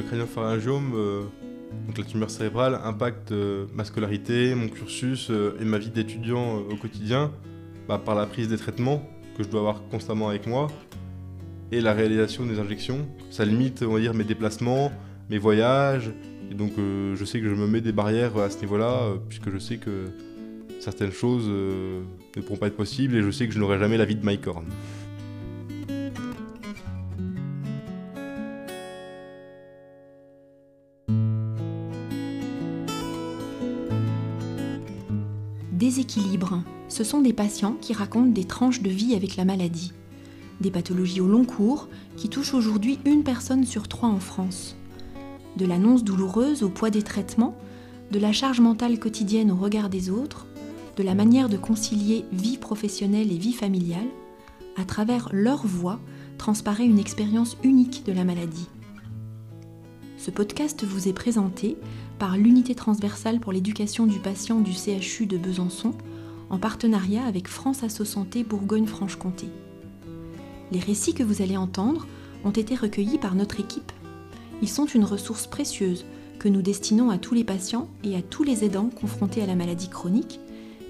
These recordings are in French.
le craniopharyngiome, donc la tumeur cérébrale, impacte ma scolarité, mon cursus et ma vie d'étudiant au quotidien bah, par la prise des traitements que je dois avoir constamment avec moi et la réalisation des injections. Ça limite, on va dire, mes déplacements, mes voyages. Et donc, euh, je sais que je me mets des barrières à ce niveau-là, euh, puisque je sais que certaines choses euh, ne pourront pas être possibles et je sais que je n'aurai jamais la vie de Mike Déséquilibre. Ce sont des patients qui racontent des tranches de vie avec la maladie des pathologies au long cours qui touchent aujourd'hui une personne sur trois en France. De l'annonce douloureuse au poids des traitements, de la charge mentale quotidienne au regard des autres, de la manière de concilier vie professionnelle et vie familiale, à travers leur voix transparaît une expérience unique de la maladie. Ce podcast vous est présenté par l'unité transversale pour l'éducation du patient du CHU de Besançon en partenariat avec France Asso Santé Bourgogne-Franche-Comté. Les récits que vous allez entendre ont été recueillis par notre équipe. Ils sont une ressource précieuse que nous destinons à tous les patients et à tous les aidants confrontés à la maladie chronique,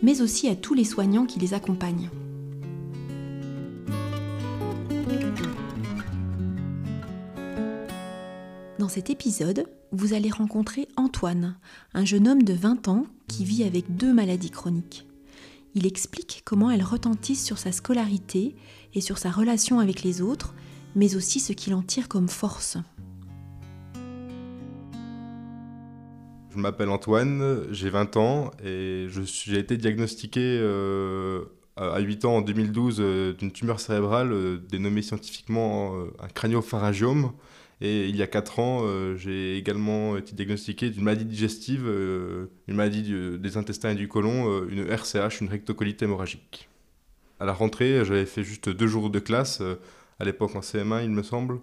mais aussi à tous les soignants qui les accompagnent. Dans cet épisode, vous allez rencontrer Antoine, un jeune homme de 20 ans qui vit avec deux maladies chroniques. Il explique comment elles retentissent sur sa scolarité et sur sa relation avec les autres, mais aussi ce qu'il en tire comme force. Je m'appelle Antoine, j'ai 20 ans et j'ai été diagnostiqué euh, à 8 ans en 2012 euh, d'une tumeur cérébrale euh, dénommée scientifiquement un craniopharyngiome. Et il y a 4 ans, j'ai également été diagnostiqué d'une maladie digestive, une maladie des intestins et du côlon, une RCH, une rectocolite hémorragique à la rentrée, j'avais fait juste deux jours de classe, euh, à l'époque en CM1, il me semble.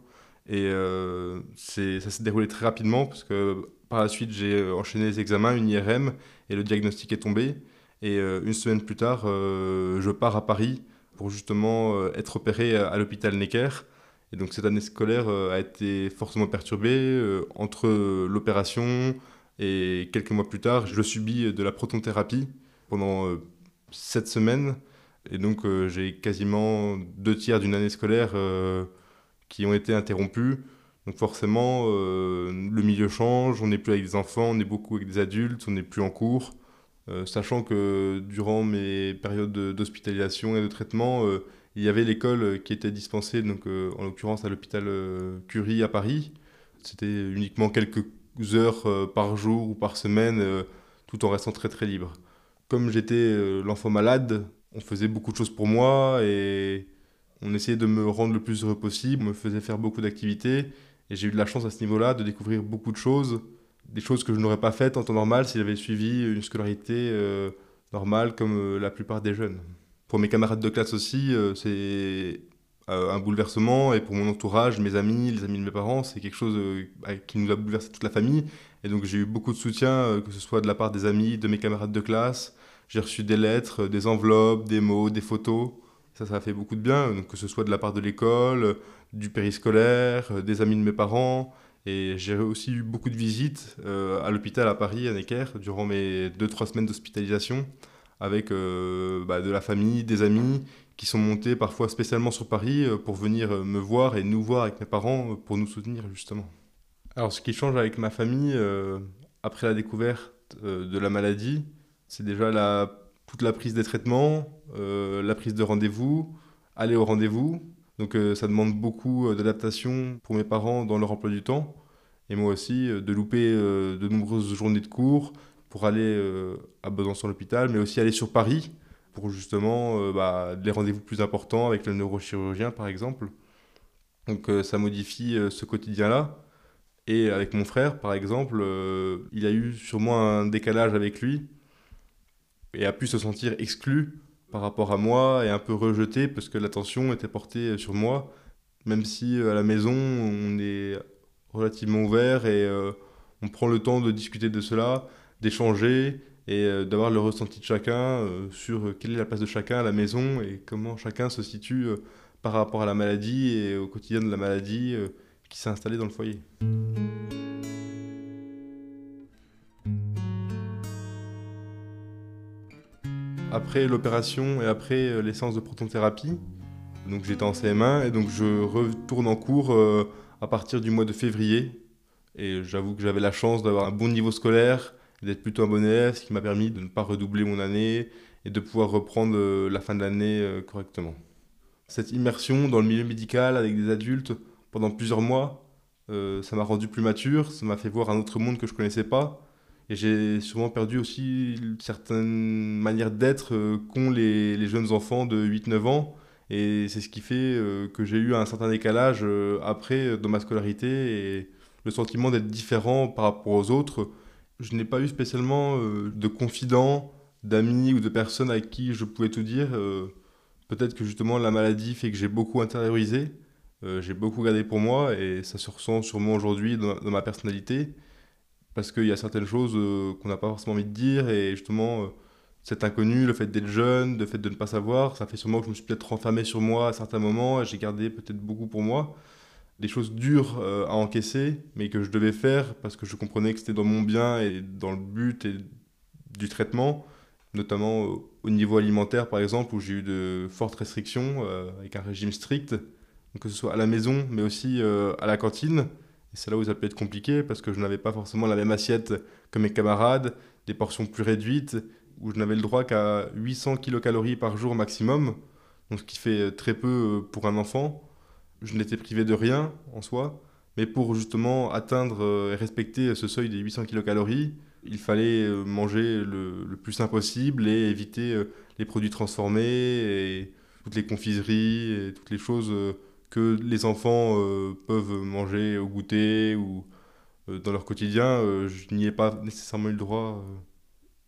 Et euh, ça s'est déroulé très rapidement parce que par la suite, j'ai enchaîné les examens, une IRM, et le diagnostic est tombé. Et euh, une semaine plus tard, je pars à Paris pour justement être opéré à, l'hôpital Necker. Et donc cette année scolaire a été forcément perturbée entre l'opération et quelques mois plus tard, je subis de la protonthérapie pendant sept semaines. Et donc euh, j'ai quasiment deux tiers d'une année scolaire euh, qui ont été interrompus. Donc forcément, euh, le milieu change, on n'est plus avec des enfants, on est beaucoup avec des adultes, on n'est plus en cours. sachant que durant mes périodes d'hospitalisation et de traitement, il y avait l'école qui était dispensée, donc, en l'occurrence à l'hôpital Curie à Paris. C'était uniquement quelques heures par jour ou par semaine, tout en restant très très libre. Comme j'étais l'enfant malade, on faisait beaucoup de choses pour moi et on essayait de me rendre le plus heureux possible, on me faisait faire beaucoup d'activités et j'ai eu de la chance à ce niveau-là de découvrir beaucoup de choses, des choses que je n'aurais pas faites en temps normal si j'avais suivi une scolarité euh, normale comme euh, la plupart des jeunes. Pour mes camarades de classe aussi, euh, c'est un bouleversement. Et pour mon entourage, mes amis, les amis de mes parents, c'est quelque chose qui nous a bouleversé toute la famille. Et donc j'ai eu beaucoup de soutien, que ce soit de la part des amis, de mes camarades de classe, j'ai reçu des lettres, des enveloppes, des mots, des photos. Ça, ça a fait beaucoup de bien, que ce soit de la part de l'école, du périscolaire, des amis de mes parents. Et j'ai aussi eu beaucoup de visites euh, à l'hôpital à Paris, à Necker, durant mes 2-3 semaines d'hospitalisation, avec euh, bah, de la famille, des amis qui sont montés parfois spécialement sur Paris euh, pour venir me voir et nous voir avec mes parents pour nous soutenir justement. Alors ce qui change avec ma famille après la découverte de la maladie, c'est déjà toute la prise des traitements, euh, la prise de rendez-vous, aller au rendez-vous. Donc euh, ça demande beaucoup euh, d'adaptation pour mes parents dans leur emploi du temps. Et moi aussi, de louper de nombreuses journées de cours pour aller à Besançon l'hôpital, mais aussi aller sur Paris pour justement bah, les rendez-vous plus importants avec le neurochirurgien par exemple. Donc ça modifie ce quotidien-là. Et avec mon frère, par exemple, il a eu sûrement un décalage avec lui et a pu se sentir exclu par rapport à moi et un peu rejeté parce que l'attention était portée sur moi, même si euh, à la maison on est relativement ouvert et euh, on prend le temps de discuter de cela, d'échanger et euh, d'avoir le ressenti de chacun euh, sur euh, quelle est la place de chacun à la maison et comment chacun se situe par rapport à la maladie et au quotidien de la maladie qui s'est installée dans le foyer. Après l'opération et après les séances de protonthérapie, donc j'étais en CM1 et donc je retourne en cours à partir du mois de février. Et j'avoue que j'avais la chance d'avoir un bon niveau scolaire, d'être plutôt un bon élève, ce qui m'a permis de ne pas redoubler mon année et de pouvoir reprendre la fin de l'année correctement. Cette immersion dans le milieu médical avec des adultes pendant plusieurs mois, euh, ça m'a rendu plus mature, ça m'a fait voir un autre monde que je connaissais pas. Et j'ai souvent perdu aussi certaines manières d'être euh, qu'ont les, jeunes enfants de 8-9 ans. Et c'est ce qui fait euh, que j'ai eu un certain décalage après dans ma scolarité et le sentiment d'être différent par rapport aux autres. Je n'ai pas eu spécialement de confidents, d'amis ou de personnes à qui je pouvais tout dire. Peut-être que justement la maladie fait que j'ai beaucoup intériorisé, euh, j'ai beaucoup gardé pour moi et ça se ressent sûrement aujourd'hui dans, ma personnalité parce qu'il y a certaines choses euh, qu'on n'a pas forcément envie de dire et justement euh, cet inconnu, le fait d'être jeune, le fait de ne pas savoir, ça fait sûrement que je me suis peut-être renfermé sur moi à certains moments et j'ai gardé peut-être beaucoup pour moi. Des choses dures à encaisser mais que je devais faire parce que je comprenais que c'était dans mon bien et dans le but et du traitement notamment au niveau alimentaire par exemple, où j'ai eu de fortes restrictions euh, avec un régime strict, que ce soit à la maison, mais aussi euh, à la cantine. Et c'est là où ça peut être compliqué parce que je n'avais pas forcément la même assiette que mes camarades, des portions plus réduites, où je n'avais le droit qu'à 800 kilocalories par jour maximum, donc ce qui fait euh, très peu pour un enfant. Je n'étais privé de rien en soi, mais pour justement atteindre et respecter ce seuil des 800 kilocalories, il fallait euh, manger le, plus sain possible et éviter euh, les produits transformés et toutes les confiseries et toutes les choses euh, que les enfants peuvent manger au goûter ou dans leur quotidien. je n'y ai pas nécessairement eu le droit.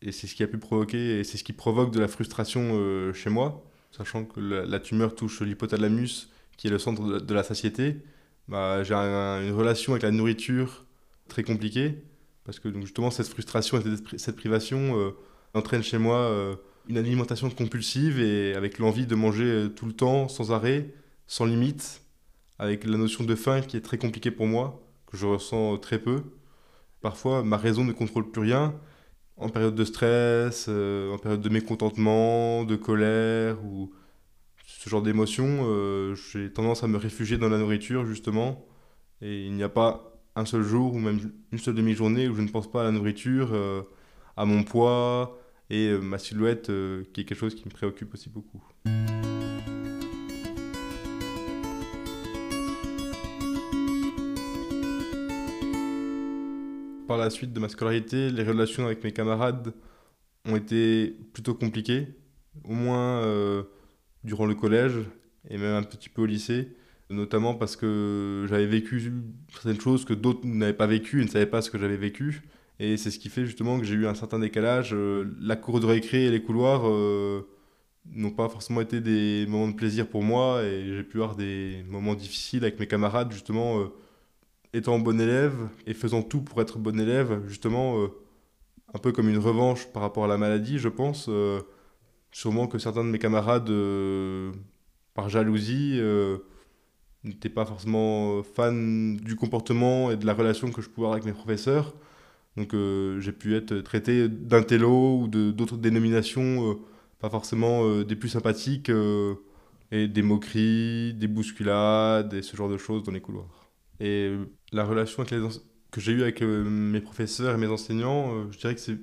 et c'est ce qui a pu provoquer, et c'est ce qui provoque de la frustration chez moi, sachant que la, tumeur touche l'hypothalamus, qui est le centre de, la satiété. Bah, j'ai une relation avec la nourriture très compliquée parce que donc, justement, cette frustration et cette privation euh, entraîne chez moi euh, une alimentation compulsive et avec l'envie de manger euh, tout le temps, sans arrêt, sans limite, avec la notion de faim qui est très compliquée pour moi, que je ressens très peu. Parfois, ma raison ne contrôle plus rien. En période de stress, en période de mécontentement, de colère ou ce genre d'émotions, j'ai tendance à me réfugier dans la nourriture justement. Et il n'y a pas un seul jour ou même une seule demi-journée où je ne pense pas à la nourriture, euh, à mon poids et euh, ma silhouette, euh, qui est quelque chose qui me préoccupe aussi beaucoup. Par la suite de ma scolarité, les relations avec mes camarades ont été plutôt compliquées, au moins durant le collège et même un petit peu au lycée notamment parce que j'avais vécu certaines choses que d'autres n'avaient pas vécues et ne savaient pas ce que j'avais vécu. Et c'est ce qui fait justement que j'ai eu un certain décalage. Euh, la cour de récré et les couloirs euh, n'ont pas forcément été des moments de plaisir pour moi et j'ai pu avoir des moments difficiles avec mes camarades, justement, euh, étant bon élève et faisant tout pour être bon élève, justement, un peu comme une revanche par rapport à la maladie, je pense. Sûrement que certains de mes camarades, par jalousie, n'étais pas forcément euh, fan du comportement et de la relation que je pouvais avoir avec mes professeurs. Donc euh, j'ai pu être traité d'intello ou d'autres dénominations, euh, pas forcément des plus sympathiques, et des moqueries, des bousculades et ce genre de choses dans les couloirs. Et la relation que j'ai eue avec mes professeurs et mes enseignants, je dirais que c'est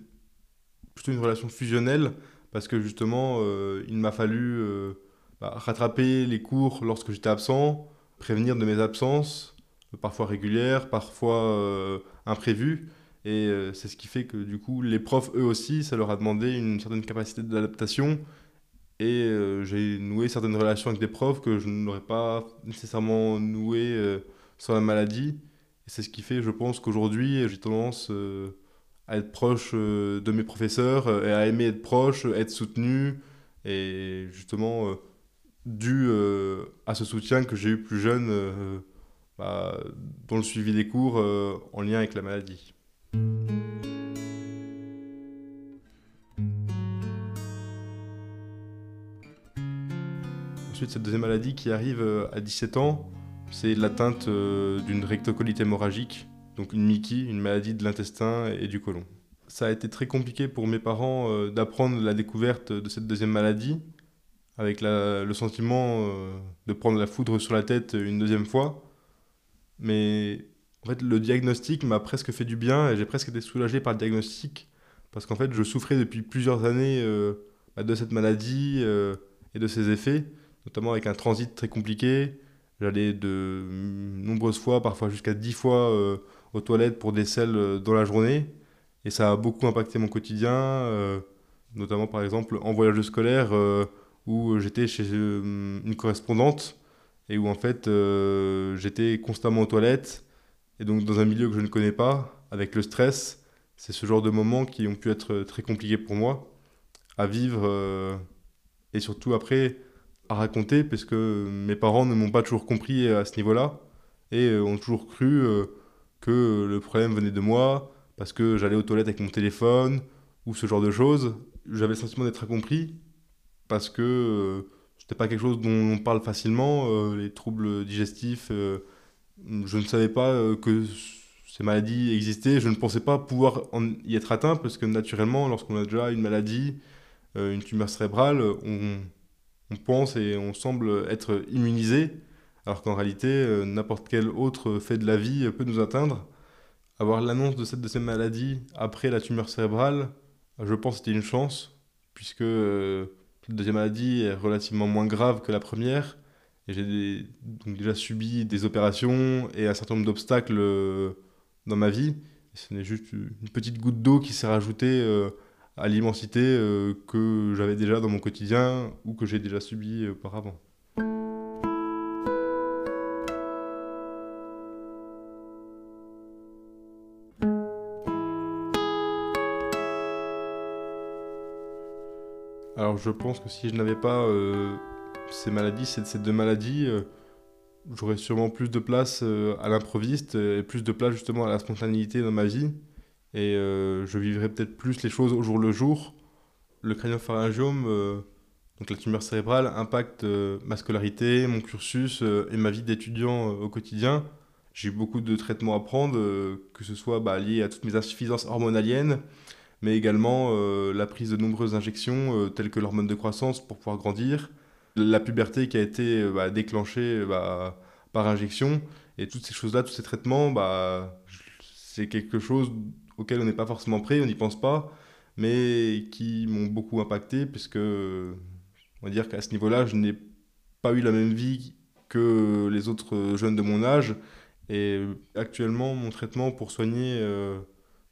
plutôt une relation fusionnelle, parce que justement, il m'a fallu bah, rattraper les cours lorsque j'étais absent, prévenir de mes absences, parfois régulières, parfois euh, imprévues. Et euh, c'est ce qui fait que du coup, les profs, eux aussi, ça leur a demandé une certaine capacité d'adaptation. Et euh, j'ai noué certaines relations avec des profs que je n'aurais pas nécessairement nouées sans la maladie. Et c'est ce qui fait, je pense, qu'aujourd'hui, j'ai tendance à être proche de mes professeurs et à aimer être proche, être soutenu. Et justement, dû euh, à ce soutien que j'ai eu plus jeune euh, bah, dans le suivi des cours euh, en lien avec la maladie. Ensuite, cette deuxième maladie qui arrive à 17 ans, c'est l'atteinte d'une rectocolite hémorragique, donc une MICI, une maladie de l'intestin et du côlon. ça a été très compliqué pour mes parents euh, d'apprendre la découverte de cette deuxième maladie, avec le sentiment euh, de prendre la foudre sur la tête une deuxième fois. Mais en fait, le diagnostic m'a presque fait du bien et j'ai presque été soulagé par le diagnostic parce qu'en fait, je souffrais depuis plusieurs années euh, de cette maladie et de ses effets, notamment avec un transit très compliqué. J'allais de nombreuses fois, parfois jusqu'à dix fois aux toilettes pour des selles dans la journée. Et ça a beaucoup impacté mon quotidien, euh, notamment par exemple en voyage scolaire euh, où j'étais chez euh, une correspondante et où en fait j'étais constamment aux toilettes et donc dans un milieu que je ne connais pas, avec le stress, c'est ce genre de moments qui ont pu être très compliqués pour moi à vivre et surtout après à raconter parce que mes parents ne m'ont pas toujours compris à ce niveau-là et ont toujours cru que le problème venait de moi, parce que j'allais aux toilettes avec mon téléphone ou ce genre de choses. J'avais le sentiment d'être incompris parce que euh, ce n'était pas quelque chose dont on parle facilement, euh, les troubles digestifs. Euh, je ne savais pas que ces maladies existaient, je ne pensais pas pouvoir y être atteint parce que naturellement, lorsqu'on a déjà une maladie, une tumeur cérébrale, on, on, pense et on semble être immunisé, alors qu'en réalité, n'importe quel autre fait de la vie peut nous atteindre avoir l'annonce de cette deuxième maladie après la tumeur cérébrale, je pense c'était une chance, puisque euh, la deuxième maladie est relativement moins grave que la première. Et j'ai déjà subi des opérations et un certain nombre d'obstacles euh, dans ma vie. ce n'est juste une petite goutte d'eau qui s'est rajoutée euh, à l'immensité que j'avais déjà dans mon quotidien ou que j'ai déjà subi auparavant. Je pense que si je n'avais pas euh, ces maladies, ces, deux maladies, euh, j'aurais sûrement plus de place euh, à l'improviste et plus de place justement à la spontanéité dans ma vie. Et je vivrais peut-être plus les choses au jour le jour. Le crânio-pharyngiome, donc la tumeur cérébrale, impacte ma scolarité, mon cursus et ma vie d'étudiant au quotidien. J'ai beaucoup de traitements à prendre, que ce soit bah, lié à toutes mes insuffisances hormonaliennes, mais également euh, la prise de nombreuses injections euh, telles que l'hormone de croissance pour pouvoir grandir, la puberté qui a été euh, bah, déclenchée bah, par injection, et toutes ces choses-là, tous ces traitements, bah, c'est quelque chose auquel on n'est pas forcément prêt, on n'y pense pas, mais qui m'ont beaucoup impacté, puisque on va dire qu'à ce niveau-là, je n'ai pas eu la même vie que les autres jeunes de mon âge, et actuellement, mon traitement pour soigner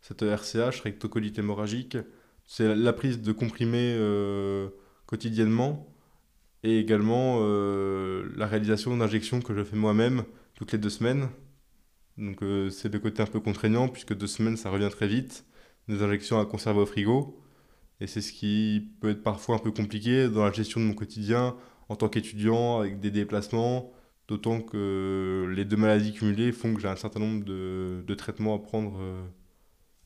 cette RCH, rectocolite hémorragique, c'est la prise de comprimés euh, quotidiennement et également euh, la réalisation d'injections que je fais moi-même toutes les deux semaines. Donc euh, c'est le côté un peu contraignant puisque deux semaines ça revient très vite. Des injections à conserver au frigo. Et c'est ce qui peut être parfois un peu compliqué dans la gestion de mon quotidien en tant qu'étudiant avec des déplacements. D'autant que les deux maladies cumulées font que j'ai un certain nombre de, de traitements à prendre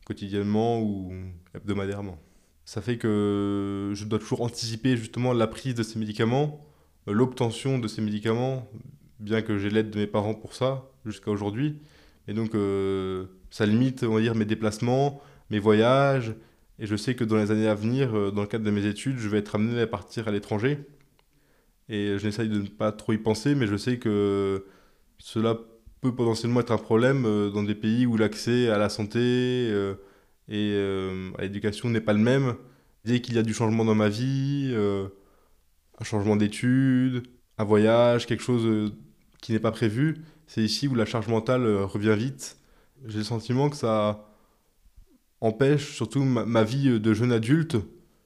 quotidiennement ou hebdomadairement. Ça fait que je dois toujours anticiper justement la prise de ces médicaments, euh, l'obtention de ces médicaments, bien que j'ai l'aide de mes parents pour ça jusqu'à aujourd'hui. Et donc euh, ça limite, on va dire, mes déplacements, mes voyages. Et je sais que dans les années à venir, euh, dans le cadre de mes études, je vais être amené à partir à l'étranger. Et je n'essaye de ne pas trop y penser, mais je sais que cela peut potentiellement être un problème euh, dans des pays où l'accès à la santé euh, et euh, à l'éducation n'est pas le même. Dès qu'il y a du changement dans ma vie, un changement d'études, un voyage, quelque chose qui n'est pas prévu, c'est ici où la charge mentale revient vite. J'ai le sentiment que ça empêche surtout ma, vie de jeune adulte,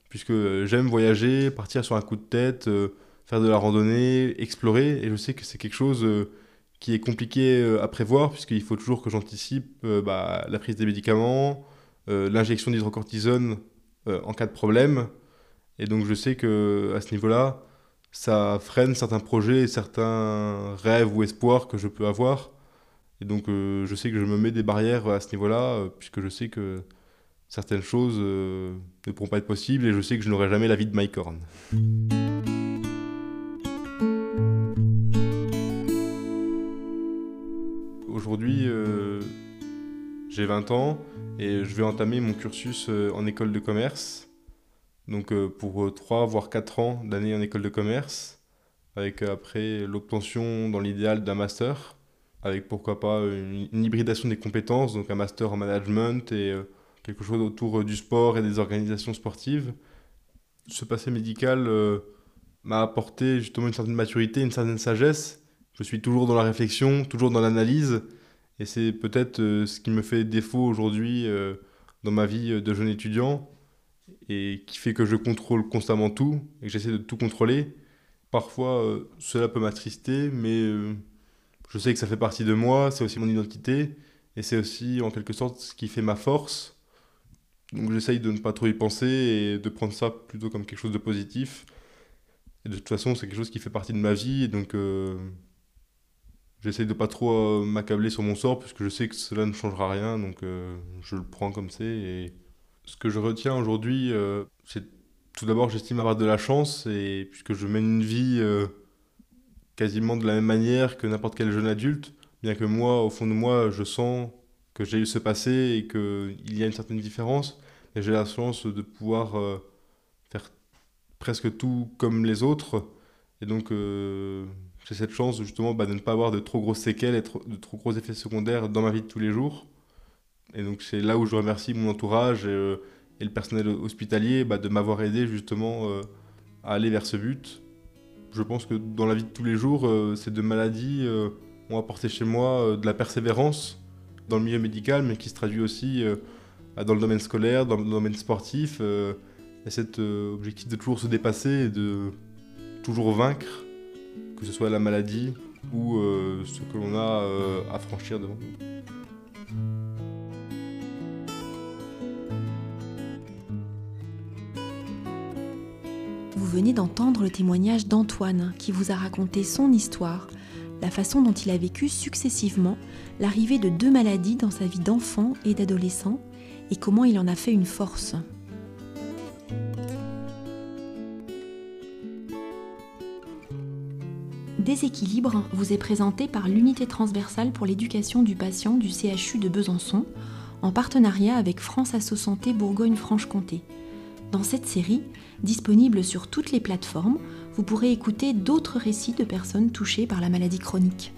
puisque j'aime voyager, partir sur un coup de tête, faire de la randonnée, explorer, et je sais que c'est quelque chose qui est compliqué euh, à prévoir, puisqu'il faut toujours que j'anticipe euh, bah, la prise des médicaments, euh, l'injection d'hydrocortisone en cas de problème. Et donc je sais que à ce niveau-là, ça freine certains projets, certains rêves ou espoirs que je peux avoir. Et donc je sais que je me mets des barrières à ce niveau-là, puisque je sais que certaines choses ne pourront pas être possibles et je sais que je n'aurai jamais la vie de Mike. Aujourd'hui, euh, J'ai 20 ans et je vais entamer mon cursus en école de commerce. Donc pour 3 voire 4 ans d'année en école de commerce, avec après l'obtention dans l'idéal d'un master, avec pourquoi pas une, hybridation des compétences, donc un master en management et quelque chose autour du sport et des organisations sportives. Ce passé médical m'a apporté justement une certaine maturité, une certaine sagesse. Je suis toujours dans la réflexion, toujours dans l'analyse. Et c'est peut-être euh, ce qui me fait défaut aujourd'hui euh, dans ma vie de jeune étudiant et qui fait que je contrôle constamment tout et que j'essaie de tout contrôler. Parfois, euh, cela peut m'attrister, mais je sais que ça fait partie de moi, c'est aussi mon identité et c'est aussi en quelque sorte ce qui fait ma force. Donc j'essaye de ne pas trop y penser et de prendre ça plutôt comme quelque chose de positif et de toute façon, c'est quelque chose qui fait partie de ma vie. Et donc, euh, j'essaie de pas trop euh, m'accabler sur mon sort, puisque je sais que cela ne changera rien. Donc, euh, je le prends comme c'est. Et ce que je retiens aujourd'hui, c'est tout d'abord, j'estime avoir de la chance, et puisque je mène une vie quasiment de la même manière que n'importe quel jeune adulte, bien que moi, au fond de moi, je sens que j'ai eu ce passé et qu'il y a une certaine différence. Et j'ai la chance de pouvoir presque tout comme les autres. Et donc, euh, j'ai cette chance justement bah, de ne pas avoir de trop grosses séquelles et de trop gros effets secondaires dans ma vie de tous les jours. Et donc, c'est là où je remercie mon entourage et, euh, le personnel hospitalier bah, de m'avoir aidé justement euh, à aller vers ce but. Je pense que dans la vie de tous les jours, ces deux maladies ont apporté chez moi de la persévérance dans le milieu médical, mais qui se traduit aussi bah, dans le domaine scolaire, dans le domaine sportif a cet euh, objectif de toujours se dépasser et de toujours vaincre, que ce soit la maladie ou euh, ce que l'on a euh, à franchir devant nous. Vous venez d'entendre le témoignage d'Antoine qui vous a raconté son histoire, la façon dont il a vécu successivement l'arrivée de deux maladies dans sa vie d'enfant et d'adolescent et comment il en a fait une force. Déséquilibre vous est présenté par l'unité transversale pour l'éducation du patient du CHU de Besançon en partenariat avec France Asso Santé Bourgogne-Franche-Comté. Dans cette série, disponible sur toutes les plateformes, vous pourrez écouter d'autres récits de personnes touchées par la maladie chronique.